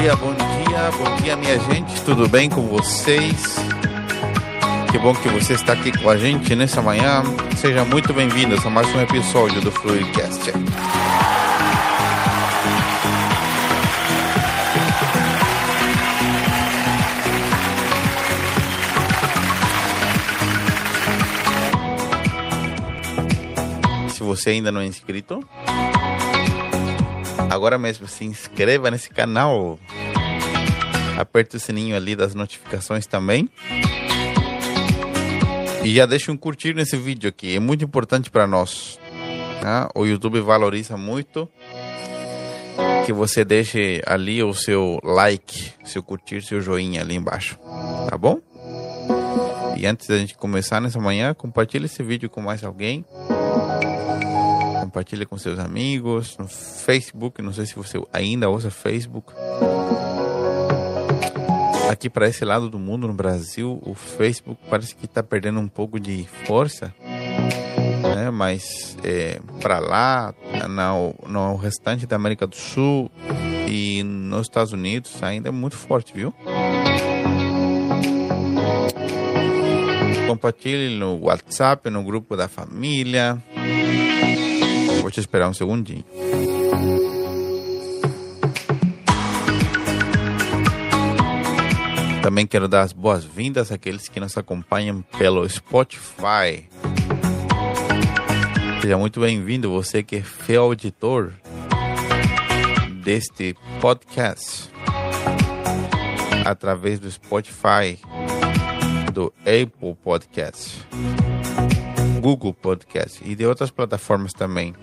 dia, bom dia, bom dia, minha gente. Tudo bem com vocês? Que bom que você está aqui com a gente nessa manhã. Seja muito bem-vindo a mais um episódio do Fluidcast. Se você ainda não é inscrito, agora mesmo se inscreva nesse canal. Aperte o sininho ali das notificações também. E já deixa um curtir nesse vídeo aqui, é muito importante para nós. Tá? O YouTube valoriza muito que você deixe ali o seu like, seu curtir, seu joinha ali embaixo, tá bom? E antes da gente começar nessa manhã, compartilhe esse vídeo com mais alguém. Compartilhe com seus amigos no Facebook. Não sei se você ainda usa Facebook. Aqui para esse lado do mundo, no Brasil, o Facebook parece que está perdendo um pouco de força. Né? Mas é, para lá, no, no restante da América do Sul e nos Estados Unidos, ainda é muito forte, viu? Compartilhe no WhatsApp, no grupo da família. Vou te esperar um segundinho. Também quero dar as boas-vindas àqueles que nos acompanham pelo Spotify. Seja muito bem-vindo, você que é fiel auditor deste podcast através do Spotify, do Apple Podcast, Google Podcast e de outras plataformas também.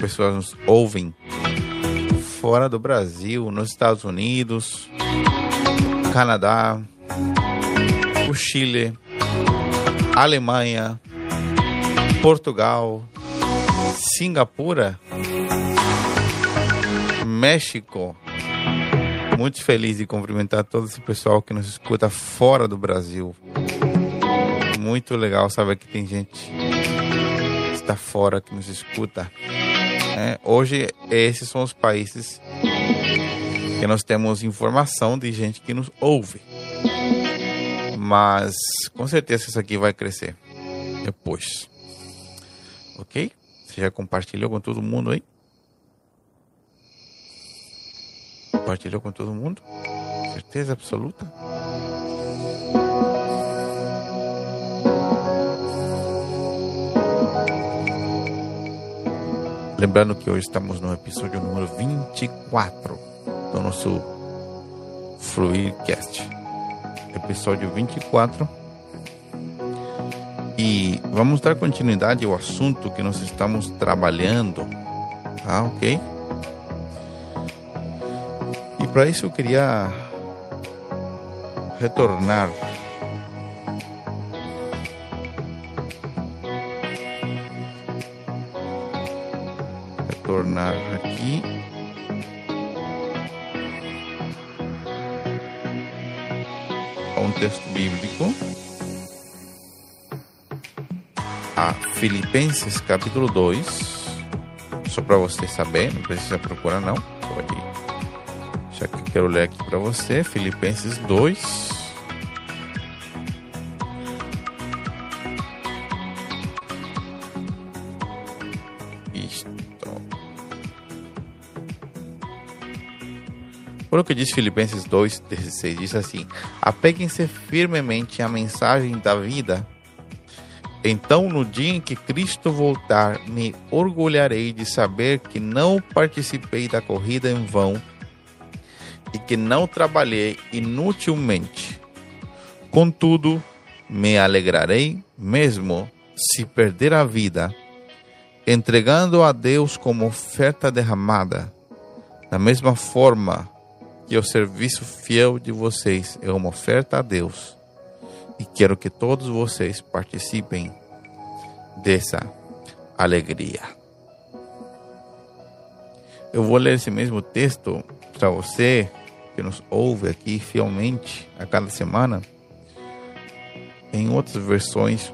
Pessoas nos ouvem fora do Brasil, nos Estados Unidos, Canadá, o Chile, Alemanha, Portugal, Singapura, México. Muito feliz de cumprimentar todo esse pessoal que nos escuta fora do Brasil. Muito legal saber que tem gente está fora que nos escuta. É, hoje, esses são os países que nós temos informação de gente que nos ouve. Mas com certeza isso aqui vai crescer depois. Ok? Você já compartilhou com todo mundo aí? Compartilhou com todo mundo? Certeza absoluta? Lembrando que hoje estamos no episódio número 24 do nosso Fluidcast. Episódio 24. E vamos dar continuidade ao assunto que nós estamos trabalhando. Tá, ok? E para isso eu queria retornar Filipenses capítulo 2 só para você saber não precisa procurar não pode já que quero ler aqui para você Filipenses 2 Olha o que diz Filipenses 2,16. Diz assim: Apeguem-se firmemente à mensagem da vida. Então, no dia em que Cristo voltar, me orgulharei de saber que não participei da corrida em vão e que não trabalhei inutilmente. Contudo, me alegrarei mesmo se perder a vida, entregando a Deus como oferta derramada. Da mesma forma, que o serviço fiel de vocês é uma oferta a Deus e quero que todos vocês participem dessa alegria. Eu vou ler esse mesmo texto para você que nos ouve aqui fielmente a cada semana em outras versões.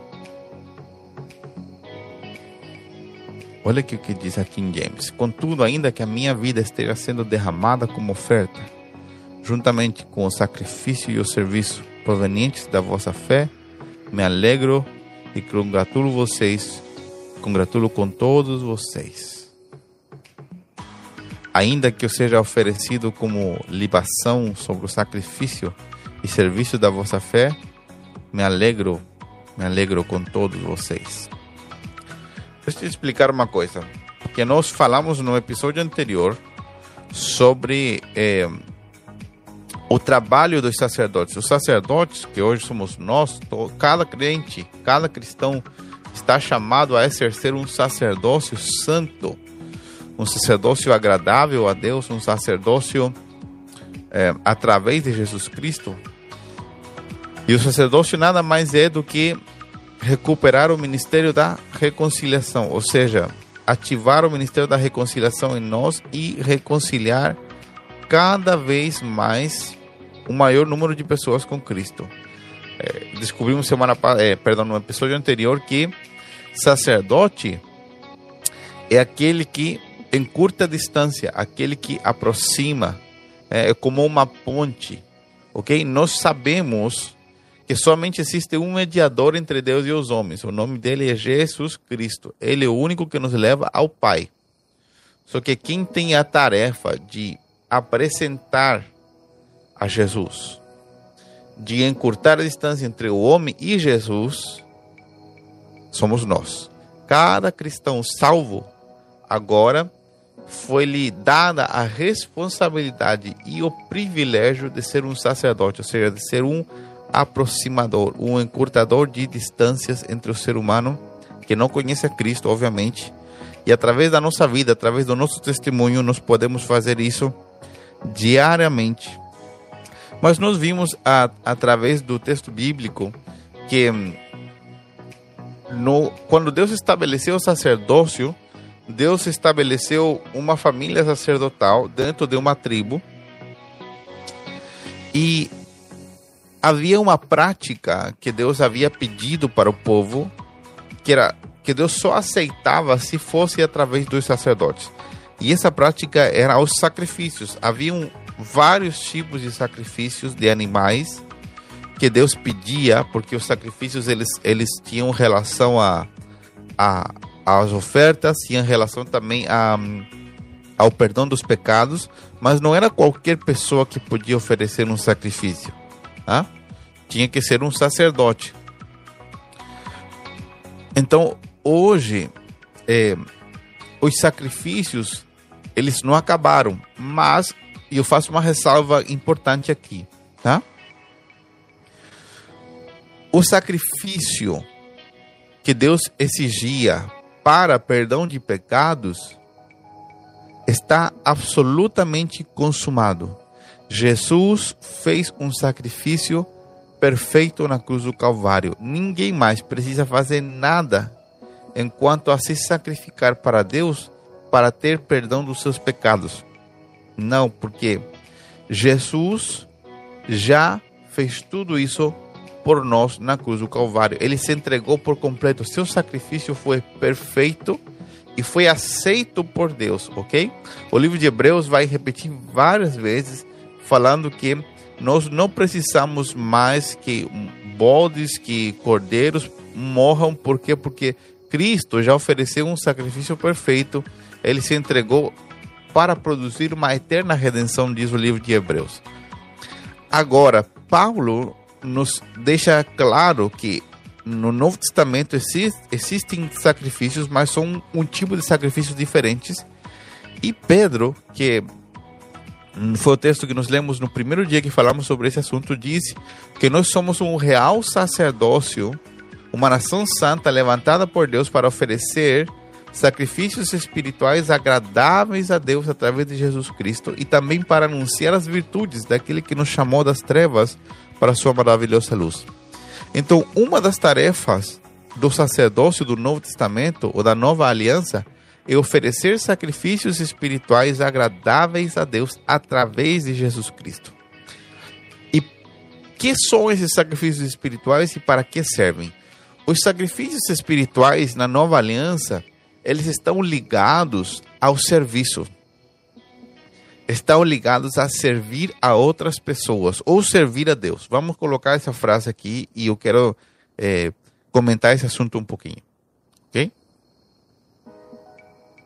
Olha aqui o que diz aqui em James. Contudo, ainda que a minha vida esteja sendo derramada como oferta, juntamente com o sacrifício e o serviço provenientes da vossa fé, me alegro e congratulo vocês, congratulo com todos vocês. Ainda que eu seja oferecido como libação sobre o sacrifício e serviço da vossa fé, me alegro, me alegro com todos vocês. Deixa eu te explicar uma coisa, que nós falamos no episódio anterior sobre eh, o trabalho dos sacerdotes. Os sacerdotes, que hoje somos nós, cada crente, cada cristão está chamado a exercer um sacerdócio santo, um sacerdócio agradável a Deus, um sacerdócio é, através de Jesus Cristo. E o sacerdócio nada mais é do que recuperar o ministério da reconciliação, ou seja, ativar o ministério da reconciliação em nós e reconciliar cada vez mais o maior número de pessoas com Cristo. É, descobrimos semana é, perdão, no episódio anterior que sacerdote é aquele que em curta distância, aquele que aproxima, é, é como uma ponte, ok? Nós sabemos que somente existe um mediador entre Deus e os homens. O nome dele é Jesus Cristo. Ele é o único que nos leva ao Pai. Só que quem tem a tarefa de apresentar a Jesus, de encurtar a distância entre o homem e Jesus, somos nós. Cada cristão salvo agora foi-lhe dada a responsabilidade e o privilégio de ser um sacerdote, ou seja, de ser um aproximador, um encurtador de distâncias entre o ser humano que não conhece a Cristo, obviamente, e através da nossa vida, através do nosso testemunho, nós podemos fazer isso diariamente mas nós vimos a, através do texto bíblico que hum, no, quando Deus estabeleceu o sacerdócio, Deus estabeleceu uma família sacerdotal dentro de uma tribo e havia uma prática que Deus havia pedido para o povo, que era que Deus só aceitava se fosse através dos sacerdotes. E essa prática era os sacrifícios. Havia um, vários tipos de sacrifícios de animais que Deus pedia, porque os sacrifícios eles, eles tinham relação a, a as ofertas, tinham relação também a, ao perdão dos pecados, mas não era qualquer pessoa que podia oferecer um sacrifício. Tá? Tinha que ser um sacerdote. Então, hoje, é, os sacrifícios, eles não acabaram, mas eu faço uma ressalva importante aqui, tá? O sacrifício que Deus exigia para perdão de pecados está absolutamente consumado. Jesus fez um sacrifício perfeito na cruz do Calvário. Ninguém mais precisa fazer nada enquanto a se sacrificar para Deus para ter perdão dos seus pecados. Não, porque Jesus já fez tudo isso por nós na cruz do Calvário. Ele se entregou por completo. Seu sacrifício foi perfeito e foi aceito por Deus, ok? O livro de Hebreus vai repetir várias vezes falando que nós não precisamos mais que bodes, que cordeiros morram, por quê? Porque Cristo já ofereceu um sacrifício perfeito. Ele se entregou para produzir uma eterna redenção, diz o livro de Hebreus. Agora, Paulo nos deixa claro que no Novo Testamento existe, existem sacrifícios, mas são um tipo de sacrifícios diferentes. E Pedro, que foi o texto que nós lemos no primeiro dia que falamos sobre esse assunto, diz que nós somos um real sacerdócio, uma nação santa levantada por Deus para oferecer sacrifícios espirituais agradáveis a Deus através de Jesus Cristo e também para anunciar as virtudes daquele que nos chamou das trevas para a sua maravilhosa luz. Então, uma das tarefas do sacerdócio do Novo Testamento ou da Nova Aliança é oferecer sacrifícios espirituais agradáveis a Deus através de Jesus Cristo. E que são esses sacrifícios espirituais e para que servem? Os sacrifícios espirituais na Nova Aliança eles estão ligados ao serviço. estão ligados a servir a outras pessoas ou servir a Deus. Vamos colocar essa frase aqui e eu quero é, comentar esse assunto um pouquinho, ok?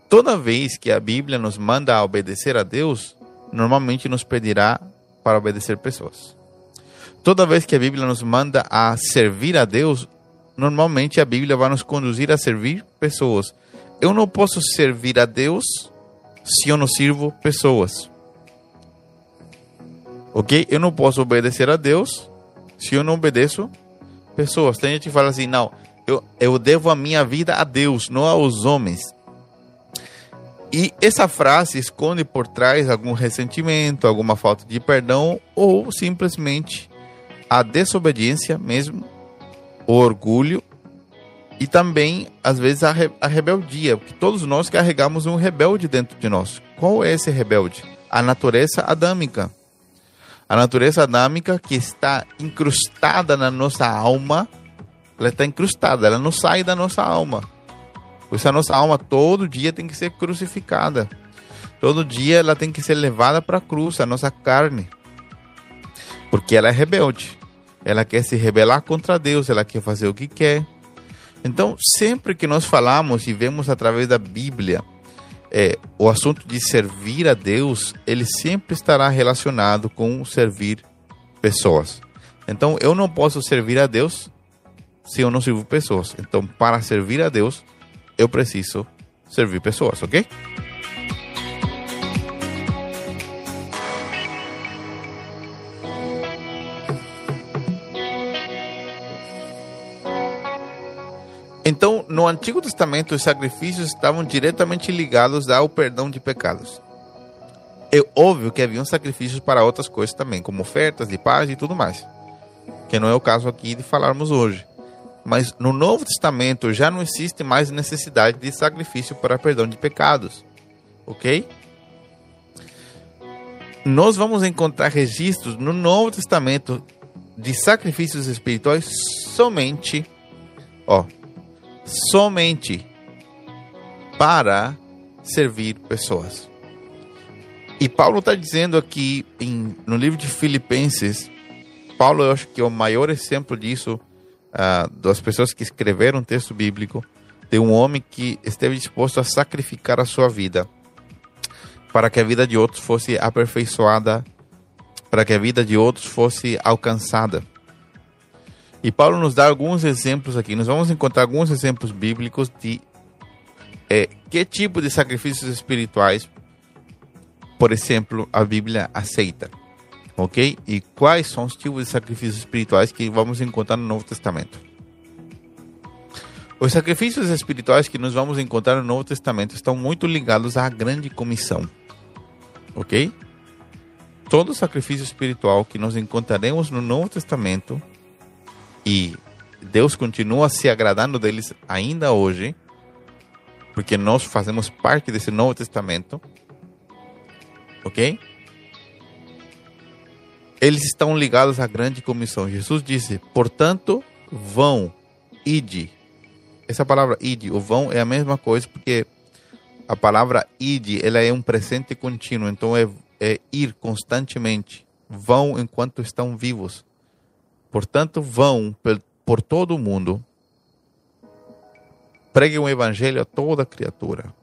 Toda vez que a Bíblia nos manda a obedecer a Deus, normalmente nos pedirá para obedecer pessoas. Toda vez que a Bíblia nos manda a servir a Deus, normalmente a Bíblia vai nos conduzir a servir pessoas. Eu não posso servir a Deus se eu não sirvo pessoas. Ok? Eu não posso obedecer a Deus se eu não obedeço pessoas. Tem gente que fala assim: não, eu, eu devo a minha vida a Deus, não aos homens. E essa frase esconde por trás algum ressentimento, alguma falta de perdão ou simplesmente a desobediência mesmo, o orgulho e também, às vezes, a, re a rebeldia, porque todos nós carregamos um rebelde dentro de nós. Qual é esse rebelde? A natureza adâmica. A natureza adâmica que está incrustada na nossa alma, ela está incrustada, ela não sai da nossa alma. Por isso a nossa alma todo dia tem que ser crucificada. Todo dia ela tem que ser levada para a cruz, a nossa carne. Porque ela é rebelde. Ela quer se rebelar contra Deus, ela quer fazer o que quer então, sempre que nós falamos e vemos através da Bíblia é, o assunto de servir a Deus, ele sempre estará relacionado com servir pessoas. Então, eu não posso servir a Deus se eu não sirvo pessoas. Então, para servir a Deus, eu preciso servir pessoas, ok? Então, no Antigo Testamento, os sacrifícios estavam diretamente ligados ao perdão de pecados. É óbvio que haviam sacrifícios para outras coisas também, como ofertas de paz e tudo mais, que não é o caso aqui de falarmos hoje. Mas no Novo Testamento já não existe mais necessidade de sacrifício para perdão de pecados, ok? Nós vamos encontrar registros no Novo Testamento de sacrifícios espirituais somente, ó, somente para servir pessoas. E Paulo está dizendo aqui em, no livro de Filipenses, Paulo eu acho que é o maior exemplo disso, uh, das pessoas que escreveram um texto bíblico, de um homem que esteve disposto a sacrificar a sua vida para que a vida de outros fosse aperfeiçoada, para que a vida de outros fosse alcançada. E Paulo nos dá alguns exemplos aqui. Nós vamos encontrar alguns exemplos bíblicos de é, que tipo de sacrifícios espirituais, por exemplo, a Bíblia aceita. Ok? E quais são os tipos de sacrifícios espirituais que vamos encontrar no Novo Testamento. Os sacrifícios espirituais que nós vamos encontrar no Novo Testamento estão muito ligados à grande comissão. Ok? Todo sacrifício espiritual que nós encontraremos no Novo Testamento e Deus continua se agradando deles ainda hoje, porque nós fazemos parte desse Novo Testamento, ok? Eles estão ligados à grande comissão. Jesus disse: portanto, vão, ide. Essa palavra ide, o vão, é a mesma coisa, porque a palavra ide, ela é um presente contínuo, então é, é ir constantemente. Vão enquanto estão vivos. Portanto, vão por todo o mundo, preguem o evangelho a toda criatura,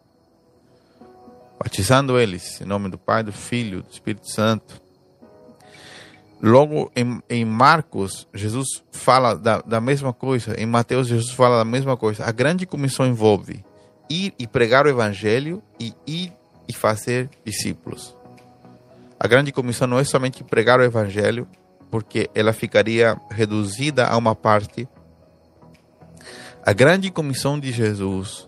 batizando eles em nome do Pai, do Filho, do Espírito Santo. Logo em, em Marcos, Jesus fala da, da mesma coisa. Em Mateus, Jesus fala da mesma coisa. A grande comissão envolve ir e pregar o evangelho e ir e fazer discípulos. A grande comissão não é somente pregar o evangelho, porque ela ficaria reduzida a uma parte. A grande comissão de Jesus,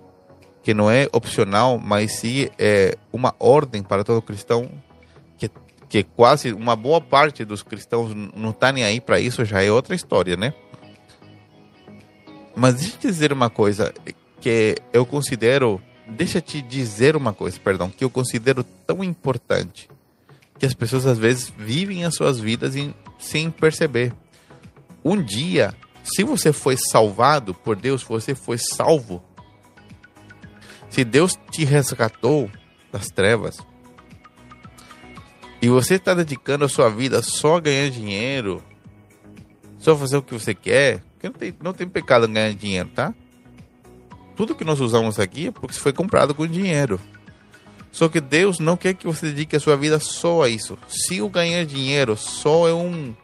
que não é opcional, mas sim é uma ordem para todo cristão, que, que quase uma boa parte dos cristãos não está nem aí para isso, já é outra história, né? Mas deixa eu te dizer uma coisa que eu considero, deixa eu te dizer uma coisa, perdão, que eu considero tão importante que as pessoas às vezes vivem as suas vidas em sem perceber. Um dia, se você foi salvado por Deus, você foi salvo. Se Deus te resgatou das trevas, e você está dedicando a sua vida só a ganhar dinheiro, só fazer o que você quer, não tem, não tem pecado em ganhar dinheiro, tá? Tudo que nós usamos aqui é porque foi comprado com dinheiro. Só que Deus não quer que você dedique a sua vida só a isso. Se o ganhar dinheiro só é um,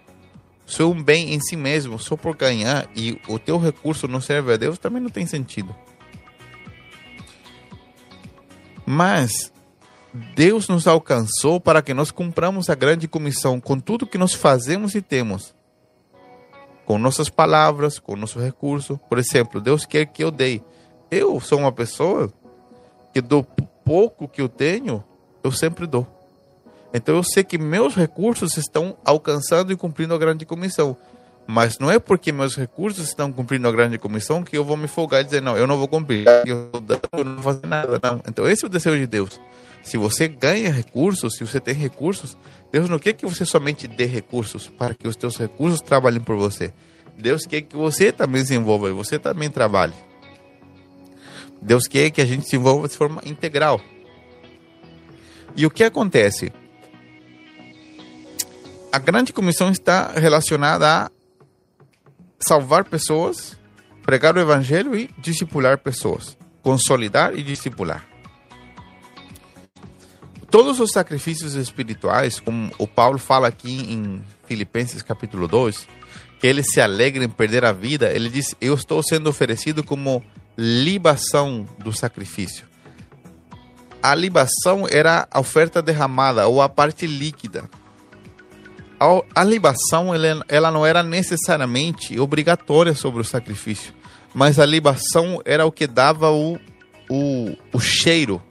só é um bem em si mesmo, só por ganhar, e o teu recurso não serve a Deus, também não tem sentido. Mas Deus nos alcançou para que nós cumpramos a grande comissão com tudo que nós fazemos e temos. Com nossas palavras, com nosso recurso. Por exemplo, Deus quer que eu dê. Eu sou uma pessoa que do pouco que eu tenho, eu sempre dou. Então eu sei que meus recursos estão alcançando e cumprindo a grande comissão. Mas não é porque meus recursos estão cumprindo a grande comissão que eu vou me folgar e dizer, não, eu não vou cumprir, eu não vou fazer nada. Não. Então esse é o desejo de Deus. Se você ganha recursos, se você tem recursos, Deus não quer que você somente dê recursos para que os teus recursos trabalhem por você. Deus quer que você também se envolva e você também trabalhe. Deus quer que a gente se envolva de forma integral. E o que acontece? A grande comissão está relacionada a salvar pessoas, pregar o evangelho e discipular pessoas, consolidar e discipular todos os sacrifícios espirituais, como o Paulo fala aqui em Filipenses capítulo 2, que ele se alegra em perder a vida, ele diz: Eu estou sendo oferecido como libação do sacrifício. A libação era a oferta derramada ou a parte líquida. A, libação ela, ela não era necessariamente obrigatória sobre o sacrifício, mas a libação era o que dava o, o, o cheiro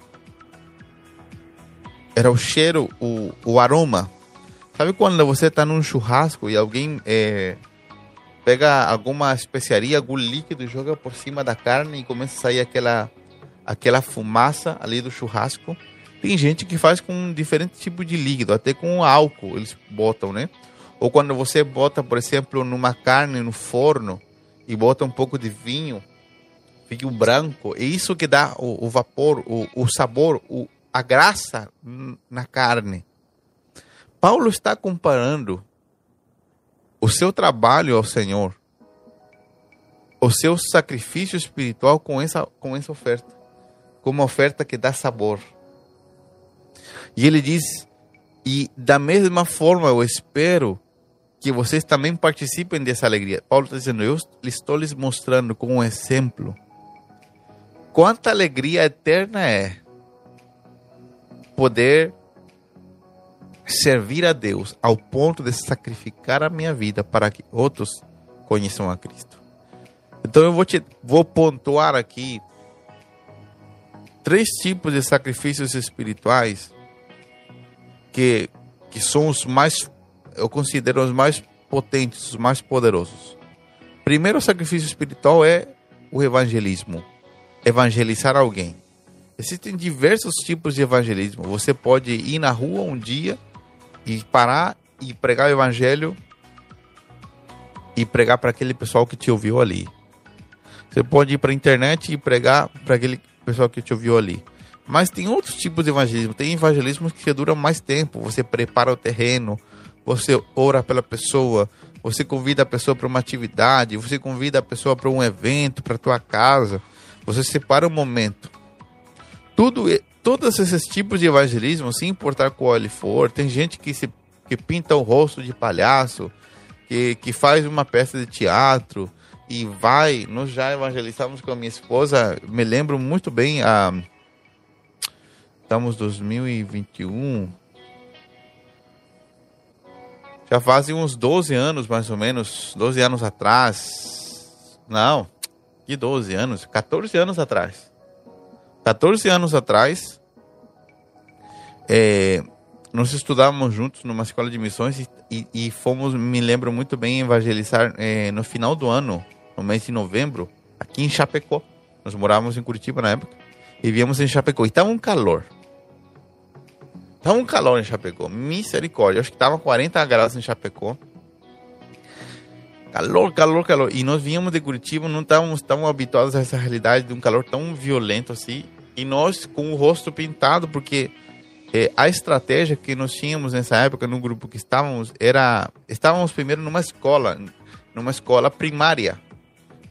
era o cheiro, o, o aroma. Sabe quando você está num churrasco e alguém é, pega alguma especiaria, algum líquido joga por cima da carne e começa a sair aquela, aquela fumaça ali do churrasco? Tem gente que faz com diferente tipo de líquido, até com álcool eles botam, né? Ou quando você bota, por exemplo, numa carne no forno e bota um pouco de vinho, fica branco. É isso que dá o, o vapor, o, o sabor, o, a graça na carne. Paulo está comparando o seu trabalho ao Senhor, o seu sacrifício espiritual com essa, com essa oferta, com uma oferta que dá sabor. E ele diz: e da mesma forma eu espero que vocês também participem dessa alegria. Paulo está dizendo: eu estou lhes mostrando com um exemplo quanta alegria eterna é poder servir a Deus ao ponto de sacrificar a minha vida para que outros conheçam a Cristo. Então eu vou te vou pontuar aqui três tipos de sacrifícios espirituais que que são os mais eu considero os mais potentes, os mais poderosos. Primeiro sacrifício espiritual é o evangelismo, evangelizar alguém. Existem diversos tipos de evangelismo. Você pode ir na rua um dia e parar e pregar o evangelho e pregar para aquele pessoal que te ouviu ali. Você pode ir para a internet e pregar para aquele pessoal que te ouviu ali. Mas tem outros tipos de evangelismo. Tem evangelismo que dura mais tempo. Você prepara o terreno, você ora pela pessoa, você convida a pessoa para uma atividade, você convida a pessoa para um evento, para tua casa. Você separa um momento tudo, todos esses tipos de evangelismo, sem importar qual ele for, tem gente que se que pinta o rosto de palhaço, que, que faz uma peça de teatro e vai. Nós já evangelizamos com a minha esposa, me lembro muito bem a estamos 2021. Já fazem uns 12 anos, mais ou menos, 12 anos atrás. Não, que 12 anos? 14 anos atrás. 14 anos atrás, é, nós estudávamos juntos numa escola de missões e, e, fomos, me lembro muito bem, evangelizar é, no final do ano, no mês de novembro, aqui em Chapecó. Nós morávamos em Curitiba na época e viemos em Chapecó. E estava um calor. Estava um calor em Chapecó. Misericórdia. Acho que estava 40 graus em Chapecó. Calor, calor, calor. E nós vínhamos de Curitiba, não estávamos tão habituados a essa realidade de um calor tão violento assim. E nós com o rosto pintado, porque é, a estratégia que nós tínhamos nessa época no grupo que estávamos era estávamos primeiro numa escola, numa escola primária,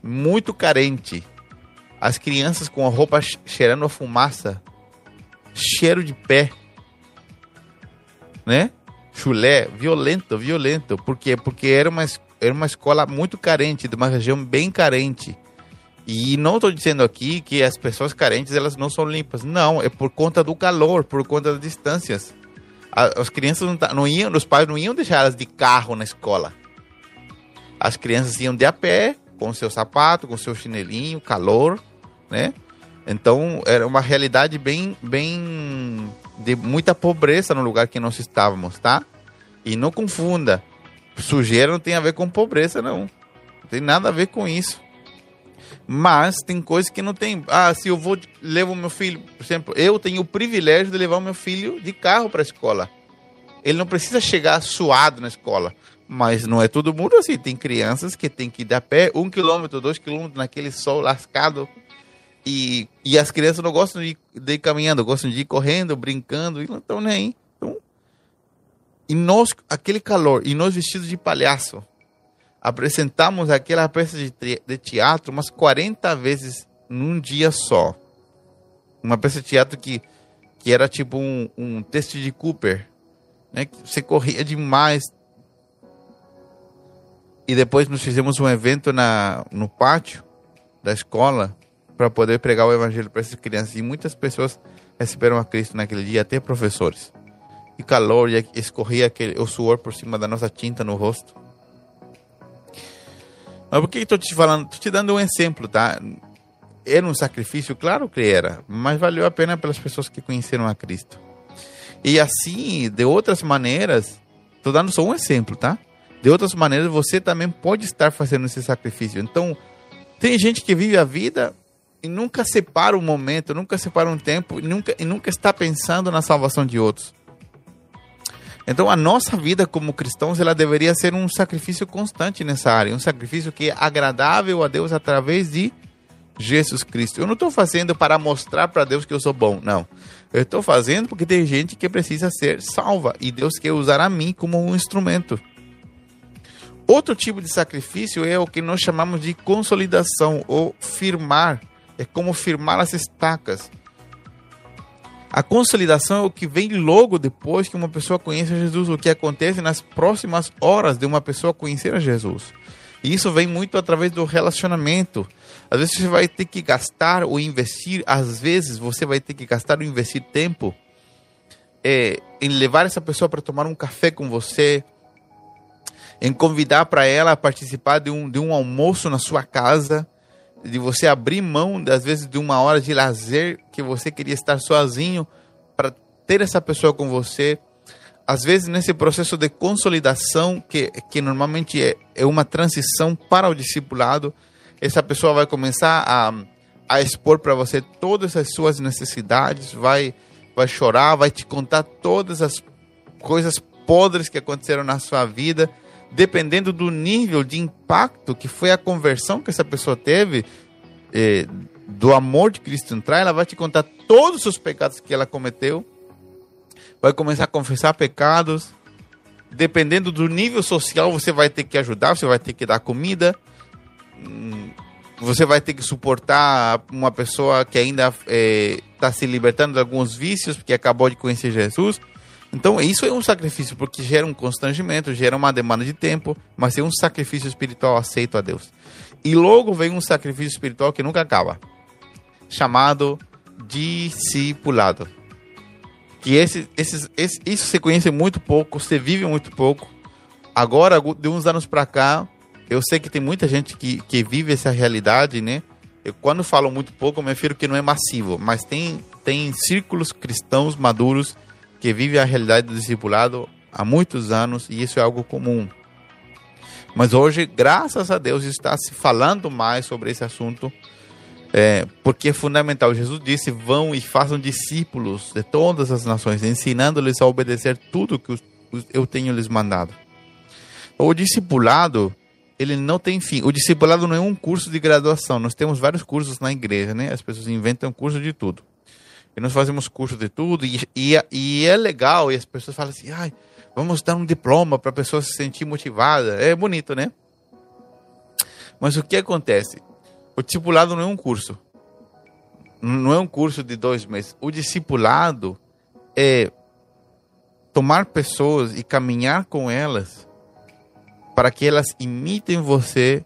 muito carente. As crianças com a roupa cheirando a fumaça, cheiro de pé, né? Chulé, violento, violento. Por quê? Porque era uma, era uma escola muito carente, de uma região bem carente. E não estou dizendo aqui que as pessoas carentes elas não são limpas. Não, é por conta do calor, por conta das distâncias. As crianças não, não iam, os pais não iam deixar elas de carro na escola. As crianças iam de a pé, com seu sapato, com seu chinelinho, calor, né? Então era uma realidade bem, bem de muita pobreza no lugar que nós estávamos, tá? E não confunda, sujeira não tem a ver com pobreza, não. Não tem nada a ver com isso. Mas tem coisas que não tem. Ah, se eu vou levo meu filho, por exemplo, eu tenho o privilégio de levar o meu filho de carro para a escola. Ele não precisa chegar suado na escola. Mas não é todo mundo assim. Tem crianças que tem que ir a pé um quilômetro, dois quilômetros naquele sol lascado. E, e as crianças não gostam de, de ir caminhando, gostam de ir correndo, brincando, e não estão nem. Então, e nós, aquele calor, e nós vestidos de palhaço, apresentamos aquela peça de, teatro umas 40 vezes num dia só. Uma peça de teatro que, que era tipo um, um texto de Cooper, né? Você corria demais. E depois nós fizemos um evento na, no pátio da escola para poder pregar o evangelho para essas crianças. E muitas pessoas receberam a Cristo naquele dia, até professores. E calor, e escorria aquele, o suor por cima da nossa tinta no rosto. Mas por que estou te falando? Estou te dando um exemplo, tá? Era um sacrifício, claro que era, mas valeu a pena pelas pessoas que conheceram a Cristo. E assim, de outras maneiras, estou dando só um exemplo, tá? De outras maneiras, você também pode estar fazendo esse sacrifício. Então, tem gente que vive a vida e nunca separa um momento, nunca separa um tempo, e nunca, e nunca está pensando na salvação de outros. Então a nossa vida como cristãos ela deveria ser um sacrifício constante nessa área, um sacrifício que é agradável a Deus através de Jesus Cristo. Eu não estou fazendo para mostrar para Deus que eu sou bom, não. Eu estou fazendo porque tem gente que precisa ser salva e Deus quer usar a mim como um instrumento. Outro tipo de sacrifício é o que nós chamamos de consolidação ou firmar. É como firmar as estacas. A consolidação é o que vem logo depois que uma pessoa conhece Jesus, o que acontece nas próximas horas de uma pessoa conhecer a Jesus. E isso vem muito através do relacionamento. Às vezes você vai ter que gastar ou investir, às vezes você vai ter que gastar ou investir tempo é, em levar essa pessoa para tomar um café com você, em convidar para ela participar de um, de um almoço na sua casa, de você abrir mão, às vezes, de uma hora de lazer que você queria estar sozinho para ter essa pessoa com você. Às vezes, nesse processo de consolidação, que, que normalmente é, é uma transição para o discipulado, essa pessoa vai começar a, a expor para você todas as suas necessidades, vai, vai chorar, vai te contar todas as coisas podres que aconteceram na sua vida dependendo do nível de impacto que foi a conversão que essa pessoa teve, eh, do amor de Cristo entrar, ela vai te contar todos os pecados que ela cometeu, vai começar a confessar pecados. Dependendo do nível social, você vai ter que ajudar, você vai ter que dar comida, hum, você vai ter que suportar uma pessoa que ainda está eh, se libertando de alguns vícios, porque acabou de conhecer Jesus. Então, isso é um sacrifício, porque gera um constrangimento, gera uma demanda de tempo, mas é um sacrifício espiritual aceito a Deus. E logo vem um sacrifício espiritual que nunca acaba, chamado discipulado. Que esse, esse, esse, isso se conhece muito pouco, você vive muito pouco. Agora, de uns anos para cá, eu sei que tem muita gente que, que vive essa realidade, né? Eu, quando falo muito pouco, eu me refiro que não é massivo, mas tem, tem círculos cristãos maduros que vive a realidade do discipulado há muitos anos e isso é algo comum. Mas hoje, graças a Deus, está se falando mais sobre esse assunto, é, porque é fundamental. Jesus disse: vão e façam discípulos de todas as nações, ensinando-lhes a obedecer tudo que eu tenho lhes mandado. O discipulado, ele não tem fim. O discipulado não é um curso de graduação. Nós temos vários cursos na igreja, né? As pessoas inventam curso de tudo. E nós fazemos curso de tudo, e, e, e é legal, e as pessoas falam assim, ai, vamos dar um diploma para a pessoa se sentir motivada. É bonito, né? Mas o que acontece? O discipulado não é um curso. Não é um curso de dois meses. O discipulado é tomar pessoas e caminhar com elas para que elas imitem você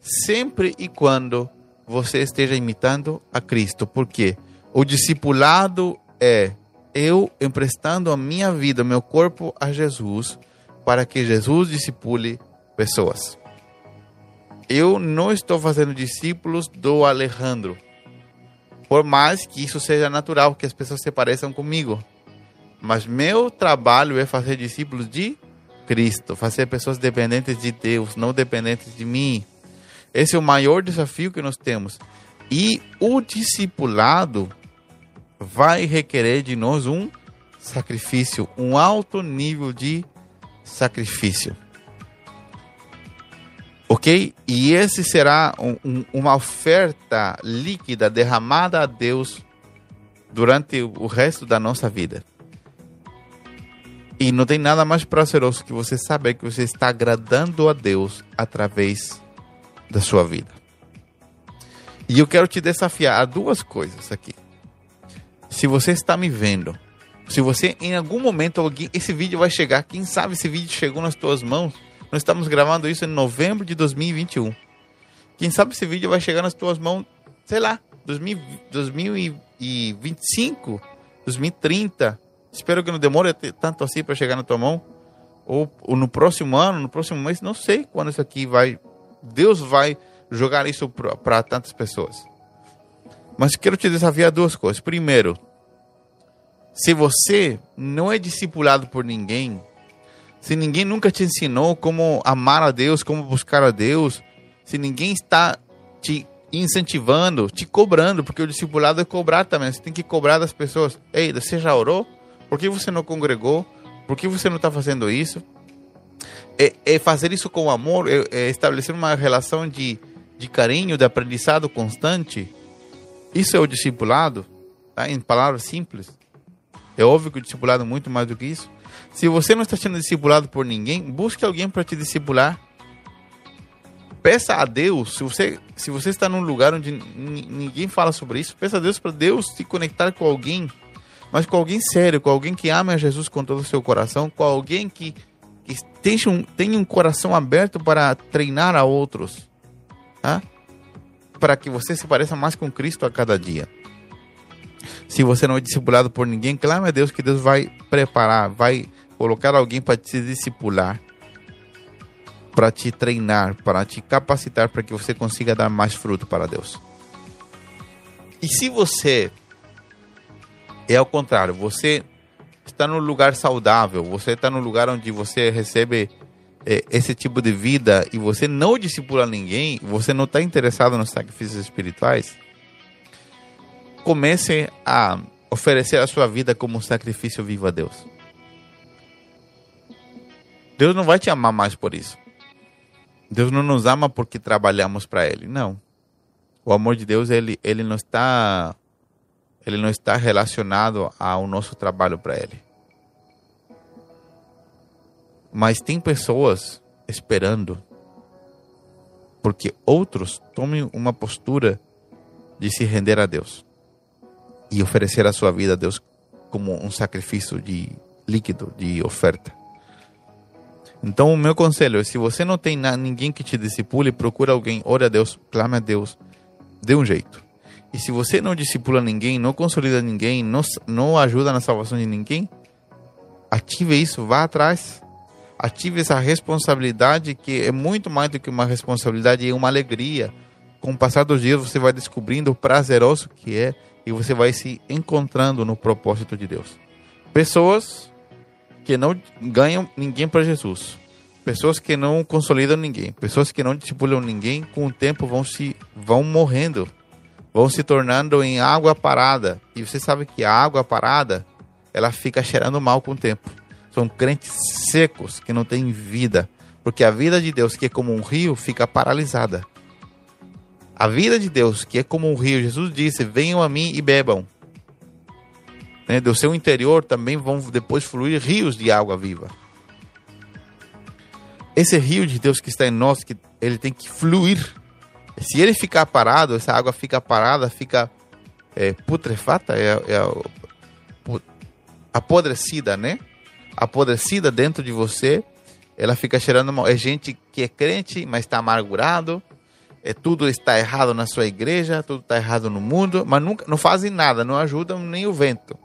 sempre e quando você esteja imitando a Cristo. Porque o discipulado é eu emprestando a minha vida, meu corpo a Jesus, para que Jesus discipule pessoas. Eu não estou fazendo discípulos do Alejandro, por mais que isso seja natural, que as pessoas se pareçam comigo. Mas meu trabalho é fazer discípulos de Cristo, fazer pessoas dependentes de Deus, não dependentes de mim. Esse é o maior desafio que nós temos. E o discipulado vai requerer de nós um sacrifício, um alto nível de sacrifício. Ok? E esse será um, um, uma oferta líquida derramada a Deus durante o resto da nossa vida. E não tem nada mais prazeroso que você saber que você está agradando a Deus através da sua vida. E eu quero te desafiar a duas coisas aqui se você está me vendo, se você em algum momento alguém, esse vídeo vai chegar, quem sabe esse vídeo chegou nas tuas mãos. Nós estamos gravando isso em novembro de 2021. Quem sabe esse vídeo vai chegar nas tuas mãos, sei lá, 2000, 2025, 2030. Espero que não demore tanto assim para chegar na tua mão. Ou, ou, no próximo ano, no próximo mês, não sei quando isso aqui vai. Deus vai jogar isso para tantas pessoas. Mas quero te desafiar duas coisas. Primeiro, se você não é discipulado por ninguém, se ninguém nunca te ensinou como amar a Deus, como buscar a Deus, se ninguém está te incentivando, te cobrando, porque o discipulado é cobrar também. Você tem que cobrar das pessoas. Ei, você já orou? Por que você não congregou? Por que você não está fazendo isso? É, é, fazer isso com amor, é, é estabelecer uma relação de, de carinho, de aprendizado constante. Isso é o discipulado, tá? em palavras simples. É óbvio que o discipulado é muito mais do que isso. Se você não está sendo discipulado por ninguém, busque alguém para te discipular. Peça a Deus, se você, se você está num lugar onde ninguém fala sobre isso, peça a Deus para Deus te conectar com alguém, mas com alguém sério, com alguém que ame a Jesus com todo o seu coração, com alguém que, que tenha, um, tenha um coração aberto para treinar a outros. Tá? para que você se pareça mais com Cristo a cada dia. Se você não é discipulado por ninguém, clame a Deus que Deus vai preparar, vai colocar alguém para te discipular, para te treinar, para te capacitar para que você consiga dar mais fruto para Deus. E se você é ao contrário, você está no lugar saudável, você está no lugar onde você recebe é, esse tipo de vida e você não discipula ninguém, você não está interessado nos sacrifícios espirituais, comece a oferecer a sua vida como um sacrifício vivo a Deus. Deus não vai te amar mais por isso. Deus não nos ama porque trabalhamos para Ele, não. O amor de Deus ele ele não está ele não está relacionado ao nosso trabalho para Ele. Mas tem pessoas esperando porque outros tomem uma postura de se render a Deus e oferecer a sua vida a Deus como um sacrifício de líquido, de oferta. Então, o meu conselho é: se você não tem ninguém que te discipule, procura alguém, ore a Deus, clame a Deus, dê um jeito. E se você não discipula ninguém, não consolida ninguém, não, não ajuda na salvação de ninguém, ative isso, vá atrás ative essa responsabilidade que é muito mais do que uma responsabilidade, é uma alegria. Com o passar dos dias você vai descobrindo o prazeroso que é e você vai se encontrando no propósito de Deus. Pessoas que não ganham ninguém para Jesus. Pessoas que não consolidam ninguém, pessoas que não discipulam ninguém, com o tempo vão se vão morrendo, vão se tornando em água parada. E você sabe que a água parada, ela fica cheirando mal com o tempo. São crentes secos que não têm vida, porque a vida de Deus, que é como um rio, fica paralisada. A vida de Deus, que é como um rio, Jesus disse: Venham a mim e bebam. Né? Do seu interior também vão depois fluir rios de água viva. Esse rio de Deus que está em nós, que ele tem que fluir. Se ele ficar parado, essa água fica parada, fica é, putrefata, é, é, apodrecida, né? Apodrecida dentro de você, ela fica cheirando mal. É gente que é crente, mas está amargurado, é, tudo está errado na sua igreja, tudo está errado no mundo, mas nunca, não fazem nada, não ajudam nem o vento.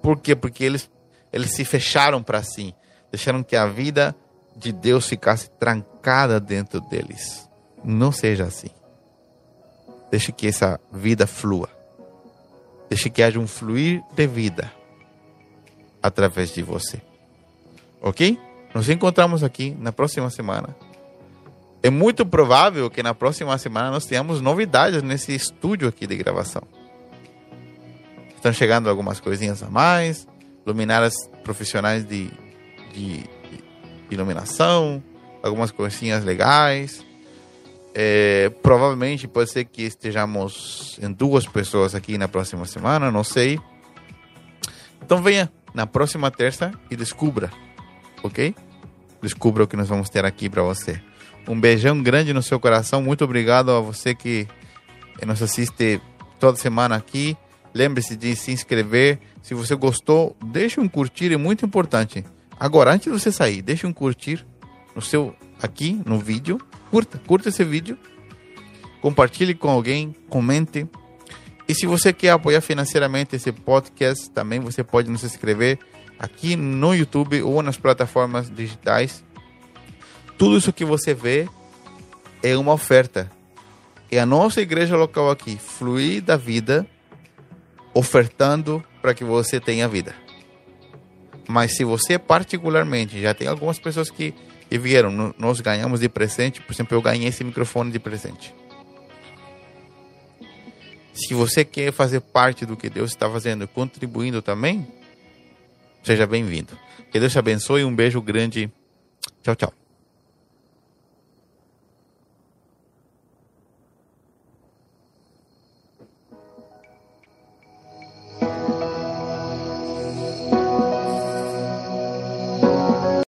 Por quê? Porque eles, eles se fecharam para si, deixaram que a vida de Deus ficasse trancada dentro deles. Não seja assim. Deixe que essa vida flua. Deixe que haja um fluir de vida através de você. Ok? Nos encontramos aqui na próxima semana é muito provável que na próxima semana nós tenhamos novidades nesse estúdio aqui de gravação. Estão chegando algumas coisinhas a mais, luminárias profissionais de, de, de iluminação, algumas coisinhas legais. É, provavelmente pode ser que estejamos em duas pessoas aqui na próxima semana, não sei. Então venha na próxima terça e descubra, ok? Descubra o que nós vamos ter aqui para você. Um beijão grande no seu coração. Muito obrigado a você que nos assiste toda semana aqui. Lembre-se de se inscrever. Se você gostou, deixe um curtir, é muito importante. Agora, antes de você sair, deixe um curtir no seu aqui no vídeo. Curta, curta esse vídeo. Compartilhe com alguém, comente. E se você quer apoiar financeiramente esse podcast, também você pode nos inscrever aqui no YouTube ou nas plataformas digitais tudo isso que você vê é uma oferta. É a nossa igreja local aqui, fluir da vida, ofertando para que você tenha vida. Mas se você particularmente, já tem algumas pessoas que, que vieram, nós ganhamos de presente, por exemplo, eu ganhei esse microfone de presente. Se você quer fazer parte do que Deus está fazendo, contribuindo também, seja bem-vindo. Que Deus te abençoe. Um beijo grande. Tchau, tchau.